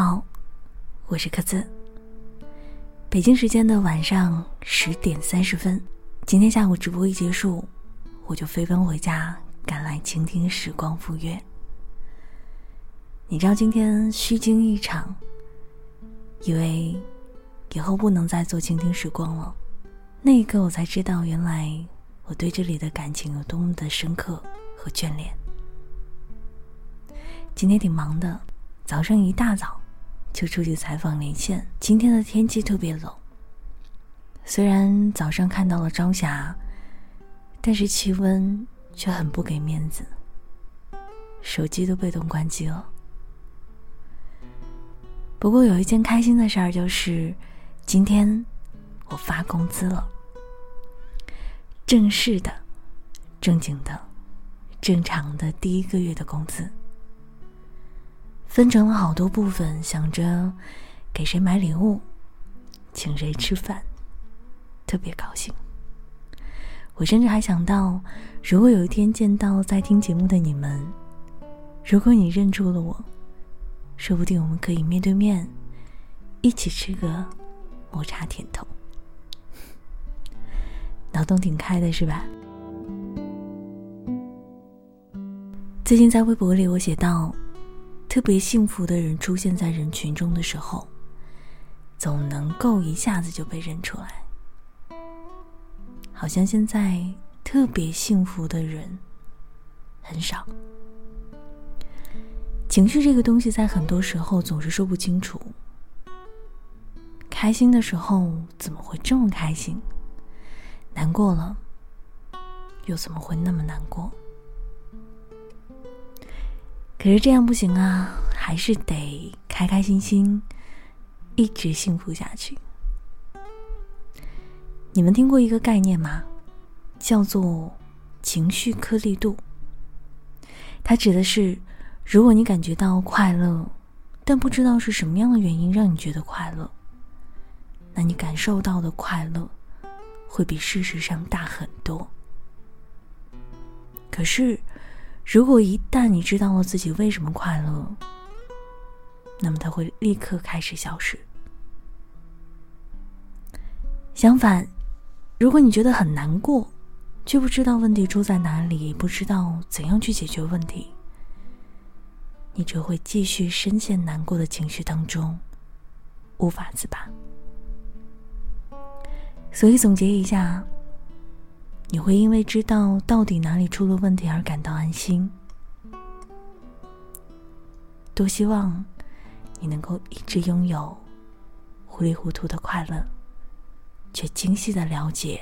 好，我是柯子。北京时间的晚上十点三十分，今天下午直播一结束，我就飞奔回家，赶来倾听时光赴约。你知道今天虚惊一场，以为以后不能再做倾听时光了。那一刻，我才知道，原来我对这里的感情有多么的深刻和眷恋。今天挺忙的。早上一大早就出去采访连线。今天的天气特别冷，虽然早上看到了朝霞，但是气温却很不给面子，手机都被冻关机了。不过有一件开心的事儿，就是今天我发工资了，正式的、正经的、正常的第一个月的工资。分成了好多部分，想着给谁买礼物，请谁吃饭，特别高兴。我甚至还想到，如果有一天见到在听节目的你们，如果你认出了我，说不定我们可以面对面一起吃个抹茶甜筒。脑洞挺开的是吧？最近在微博里我写到。特别幸福的人出现在人群中的时候，总能够一下子就被认出来。好像现在特别幸福的人很少。情绪这个东西，在很多时候总是说不清楚。开心的时候怎么会这么开心？难过了，又怎么会那么难过？可是这样不行啊，还是得开开心心，一直幸福下去。你们听过一个概念吗？叫做情绪颗粒度。它指的是，如果你感觉到快乐，但不知道是什么样的原因让你觉得快乐，那你感受到的快乐会比事实上大很多。可是。如果一旦你知道了自己为什么快乐，那么它会立刻开始消失。相反，如果你觉得很难过，却不知道问题出在哪里，不知道怎样去解决问题，你只会继续深陷难过的情绪当中，无法自拔。所以总结一下。你会因为知道到底哪里出了问题而感到安心。多希望你能够一直拥有糊里糊涂的快乐，却精细的了解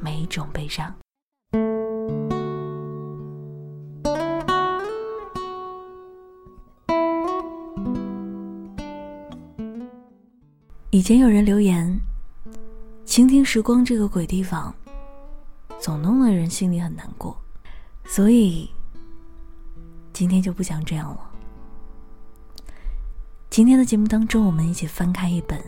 每一种悲伤。以前有人留言：“倾听时光这个鬼地方。”总弄得人心里很难过，所以今天就不想这样了。今天的节目当中，我们一起翻开一本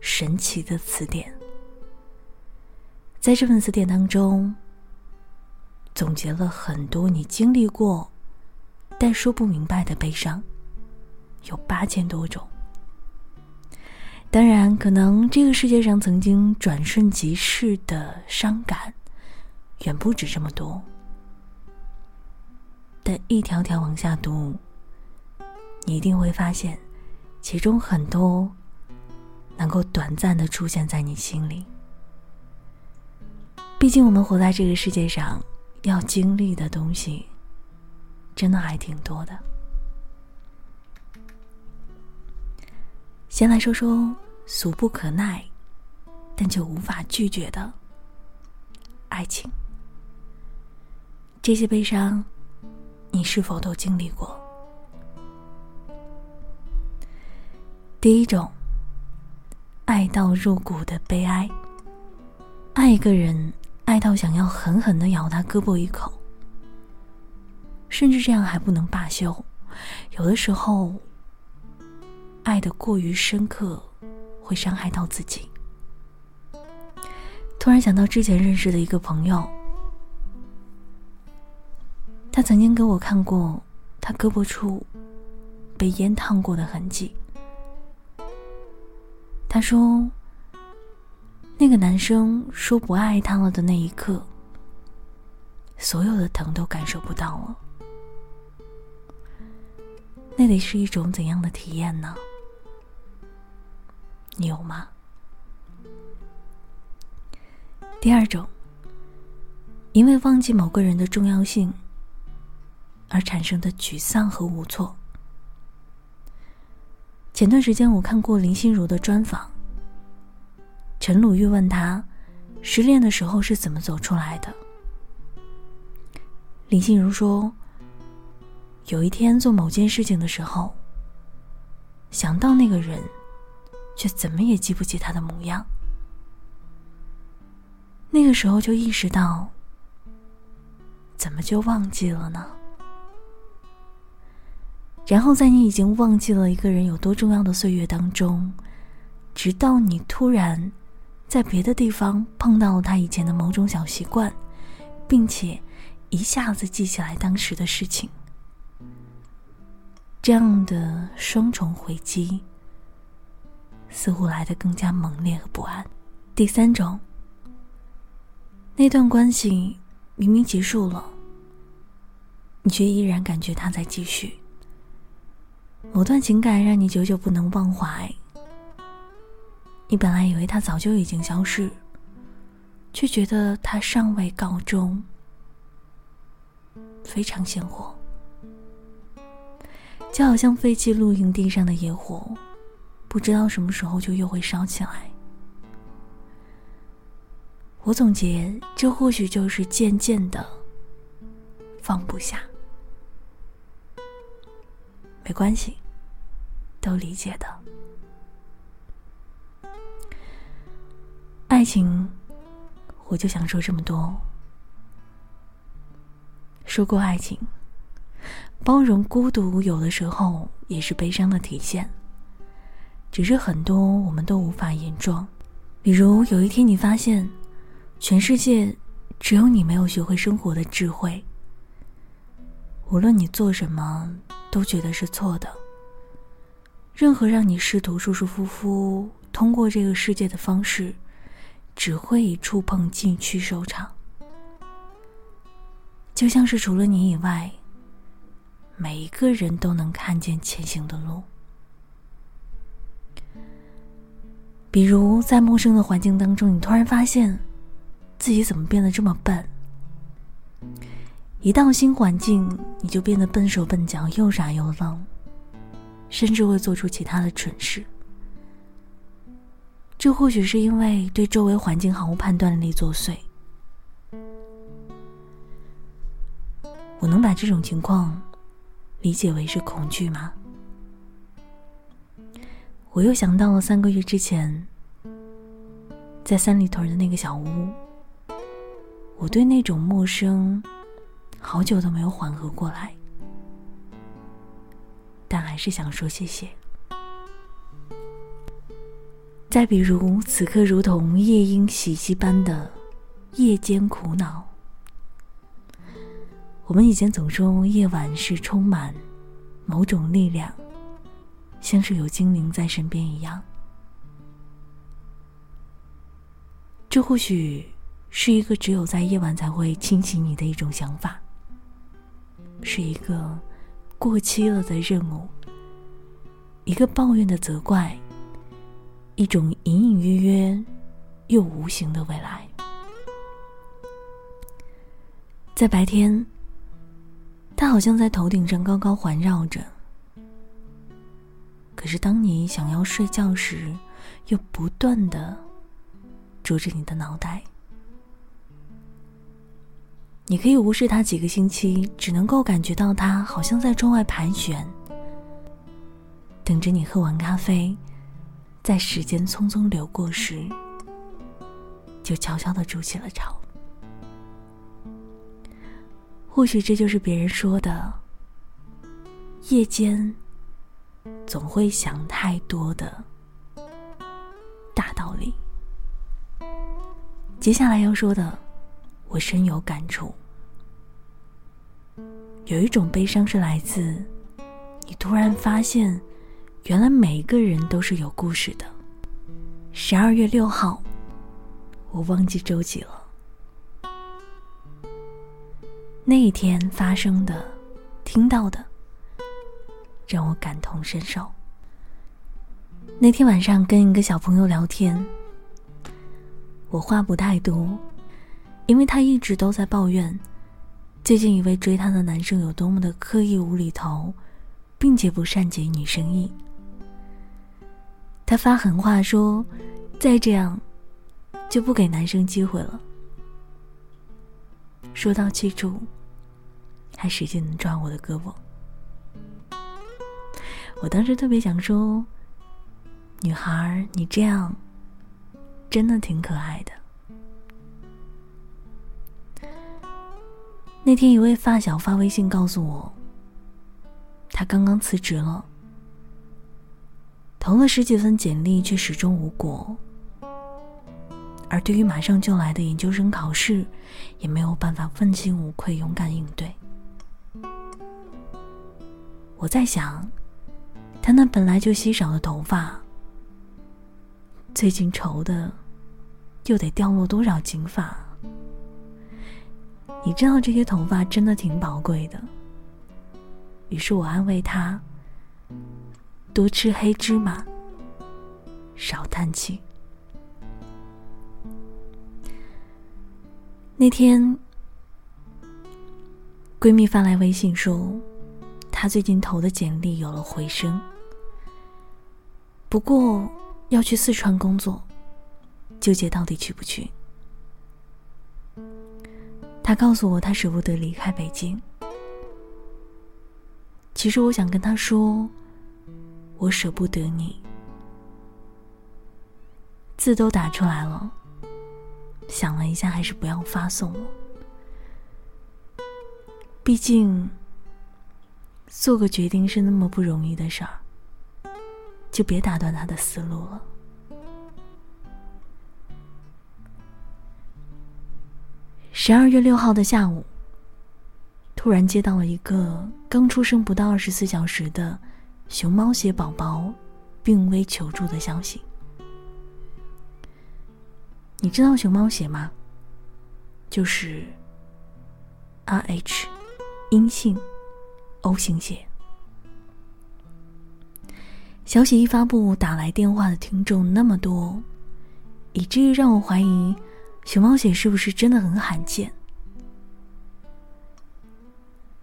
神奇的词典，在这本词典当中，总结了很多你经历过但说不明白的悲伤，有八千多种。当然，可能这个世界上曾经转瞬即逝的伤感。远不止这么多，但一条条往下读，你一定会发现，其中很多能够短暂的出现在你心里。毕竟我们活在这个世界上，要经历的东西，真的还挺多的。先来说说俗不可耐，但就无法拒绝的爱情。这些悲伤，你是否都经历过？第一种，爱到入骨的悲哀。爱一个人，爱到想要狠狠的咬他胳膊一口，甚至这样还不能罢休。有的时候，爱的过于深刻，会伤害到自己。突然想到之前认识的一个朋友。他曾经给我看过他胳膊处被烟烫过的痕迹。他说：“那个男生说不爱他了的那一刻，所有的疼都感受不到了。那得是一种怎样的体验呢？你有吗？”第二种，因为忘记某个人的重要性而产生的沮丧和无措。前段时间我看过林心如的专访，陈鲁豫问他，失恋的时候是怎么走出来的。林心如说，有一天做某件事情的时候，想到那个人，却怎么也记不起他的模样。那个时候就意识到，怎么就忘记了呢？然后在你已经忘记了一个人有多重要的岁月当中，直到你突然在别的地方碰到了他以前的某种小习惯，并且一下子记起来当时的事情，这样的双重回击似乎来得更加猛烈和不安。第三种，那段关系明明结束了，你却依然感觉他在继续。某段情感让你久久不能忘怀，你本来以为他早就已经消失，却觉得他尚未告终，非常鲜活，就好像废弃露营地上的野火，不知道什么时候就又会烧起来。我总结，这或许就是渐渐的放不下。没关系，都理解的。爱情，我就想说这么多。说过爱情，包容孤独，有的时候也是悲伤的体现。只是很多我们都无法言状。比如有一天你发现，全世界只有你没有学会生活的智慧。无论你做什么。都觉得是错的。任何让你试图舒舒服服通过这个世界的方式，只会以触碰禁区收场。就像是除了你以外，每一个人都能看见前行的路。比如在陌生的环境当中，你突然发现自己怎么变得这么笨。一到新环境，你就变得笨手笨脚，又傻又愣，甚至会做出其他的蠢事。这或许是因为对周围环境毫无判断力作祟。我能把这种情况理解为是恐惧吗？我又想到了三个月之前，在三里屯的那个小屋，我对那种陌生。好久都没有缓和过来，但还是想说谢谢。再比如，此刻如同夜莺袭击般的夜间苦恼，我们以前总说夜晚是充满某种力量，像是有精灵在身边一样。这或许是一个只有在夜晚才会侵袭你的一种想法。是一个过期了的任务，一个抱怨的责怪，一种隐隐约约又无形的未来。在白天，它好像在头顶上高高环绕着；可是当你想要睡觉时，又不断的啄着你的脑袋。你可以无视它几个星期，只能够感觉到它好像在窗外盘旋，等着你喝完咖啡，在时间匆匆流过时，就悄悄的筑起了巢。或许这就是别人说的，夜间总会想太多的大道理。接下来要说的。我深有感触，有一种悲伤是来自你突然发现，原来每一个人都是有故事的。十二月六号，我忘记周几了。那一天发生的、听到的，让我感同身受。那天晚上跟一个小朋友聊天，我话不太多，因为他一直都在抱怨，最近一位追他的男生有多么的刻意无厘头，并且不善解女生意。他发狠话说：“再这样，就不给男生机会了。”说到记住，还使劲抓我的胳膊。我当时特别想说：“女孩，你这样真的挺可爱的。”那天，一位发小发微信告诉我，他刚刚辞职了，投了十几份简历，却始终无果。而对于马上就来的研究生考试，也没有办法问心无愧、勇敢应对。我在想，他那本来就稀少的头发，最近愁的，又得掉落多少金发？你知道这些头发真的挺宝贵的。于是我安慰他：多吃黑芝麻，少叹气。那天，闺蜜发来微信说，她最近投的简历有了回声，不过要去四川工作，纠结到底去不去。他告诉我，他舍不得离开北京。其实我想跟他说，我舍不得你，字都打出来了。想了一下，还是不要发送了。毕竟，做个决定是那么不容易的事儿，就别打断他的思路了。十二月六号的下午，突然接到了一个刚出生不到二十四小时的熊猫血宝宝病危求助的消息。你知道熊猫血吗？就是 Rh 阴性 O 型血。消息一发布，打来电话的听众那么多，以至于让我怀疑熊猫血是不是真的很罕见。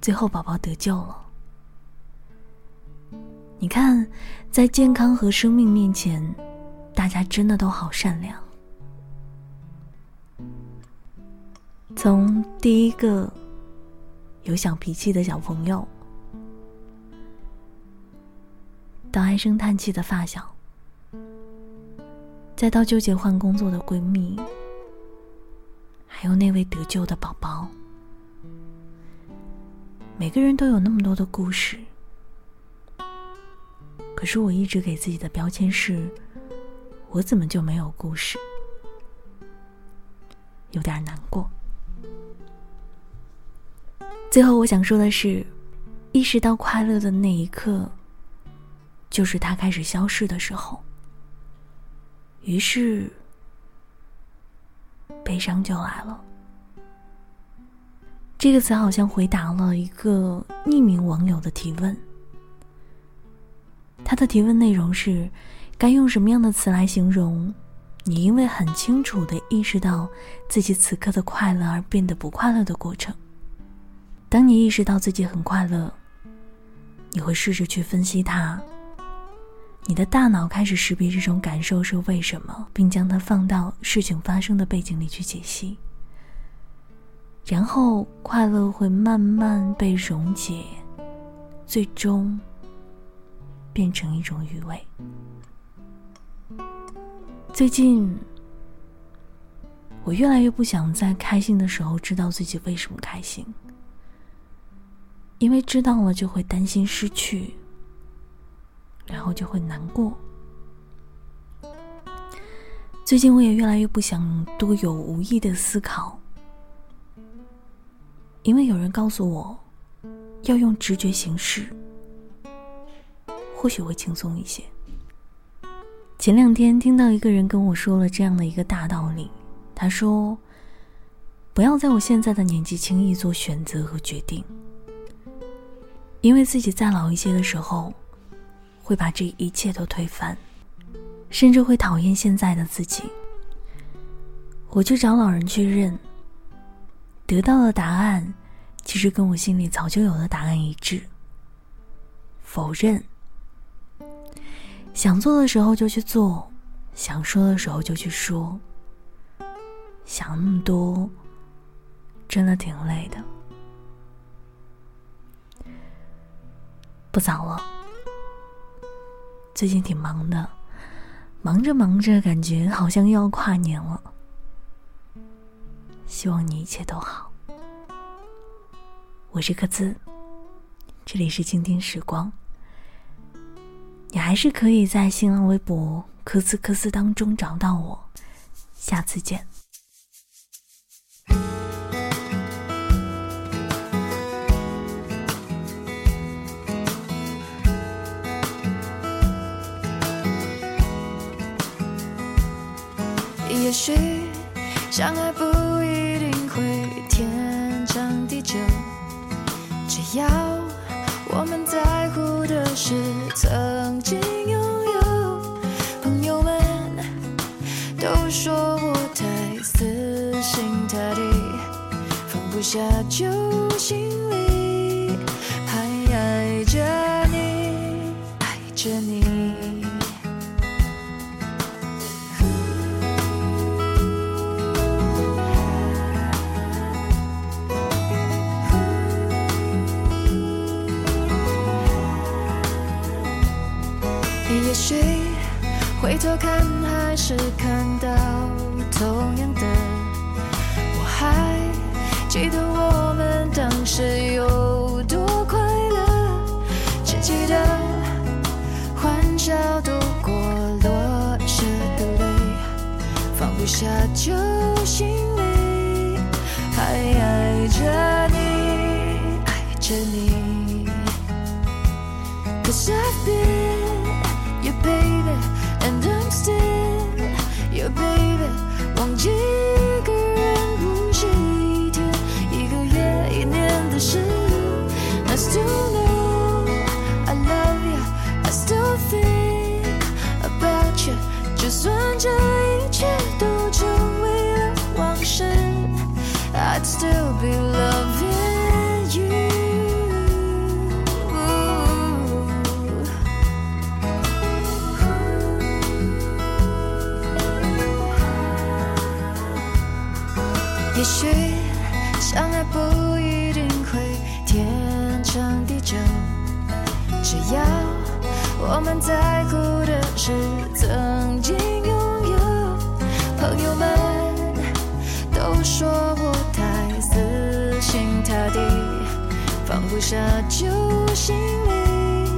最后宝宝得救了。你看，在健康和生命面前，大家真的都好善良。从第一个有小脾气的小朋友，到唉声叹气的发小，再到纠结换工作的闺蜜，还有那位得救的宝宝，每个人都有那么多的故事。可是我一直给自己的标签是：我怎么就没有故事？有点难过。最后，我想说的是，意识到快乐的那一刻，就是它开始消逝的时候。于是，悲伤就来了。这个词好像回答了一个匿名网友的提问。他的提问内容是：该用什么样的词来形容你因为很清楚的意识到自己此刻的快乐而变得不快乐的过程？当你意识到自己很快乐，你会试着去分析它。你的大脑开始识别这种感受是为什么，并将它放到事情发生的背景里去解析。然后，快乐会慢慢被溶解，最终变成一种余味。最近，我越来越不想在开心的时候知道自己为什么开心。因为知道了就会担心失去，然后就会难过。最近我也越来越不想多有无意的思考，因为有人告诉我，要用直觉行事，或许会轻松一些。前两天听到一个人跟我说了这样的一个大道理，他说：“不要在我现在的年纪轻易做选择和决定，因为自己再老一些的时候，会把这一切都推翻，甚至会讨厌现在的自己。”我去找老人确认，得到的答案其实跟我心里早就有的答案一致：否认。想做的时候就去做，想说的时候就去说。想那么多，真的挺累的。不早了，最近挺忙的，忙着忙着，感觉好像又要跨年了。希望你一切都好。我是克孜，这里是倾听时光。你还是可以在新浪微博“科斯科斯”当中找到我，下次见。也许相爱不一定会天长地久，只要我们在乎的是曾经拥有。朋友们都说我太死心塌地，放不下就 你，爱着你。Cause I've been your baby and I'm still your baby。忘记一个人不是一天、一个月、一年的事。I still know I love you, I still think about you。就算这一切都成为了往事，I'd still be loving 我们在乎的是曾经拥有。朋友们都说我太死心塌地，放不下旧心里，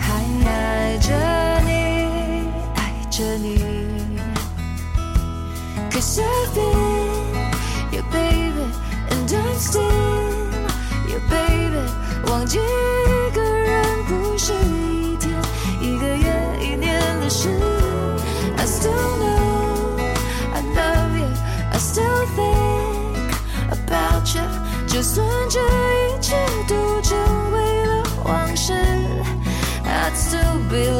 还爱着你，爱着你。Cause I've been your baby and I'm still your baby。忘记算这一切都成为了往事，I'd still be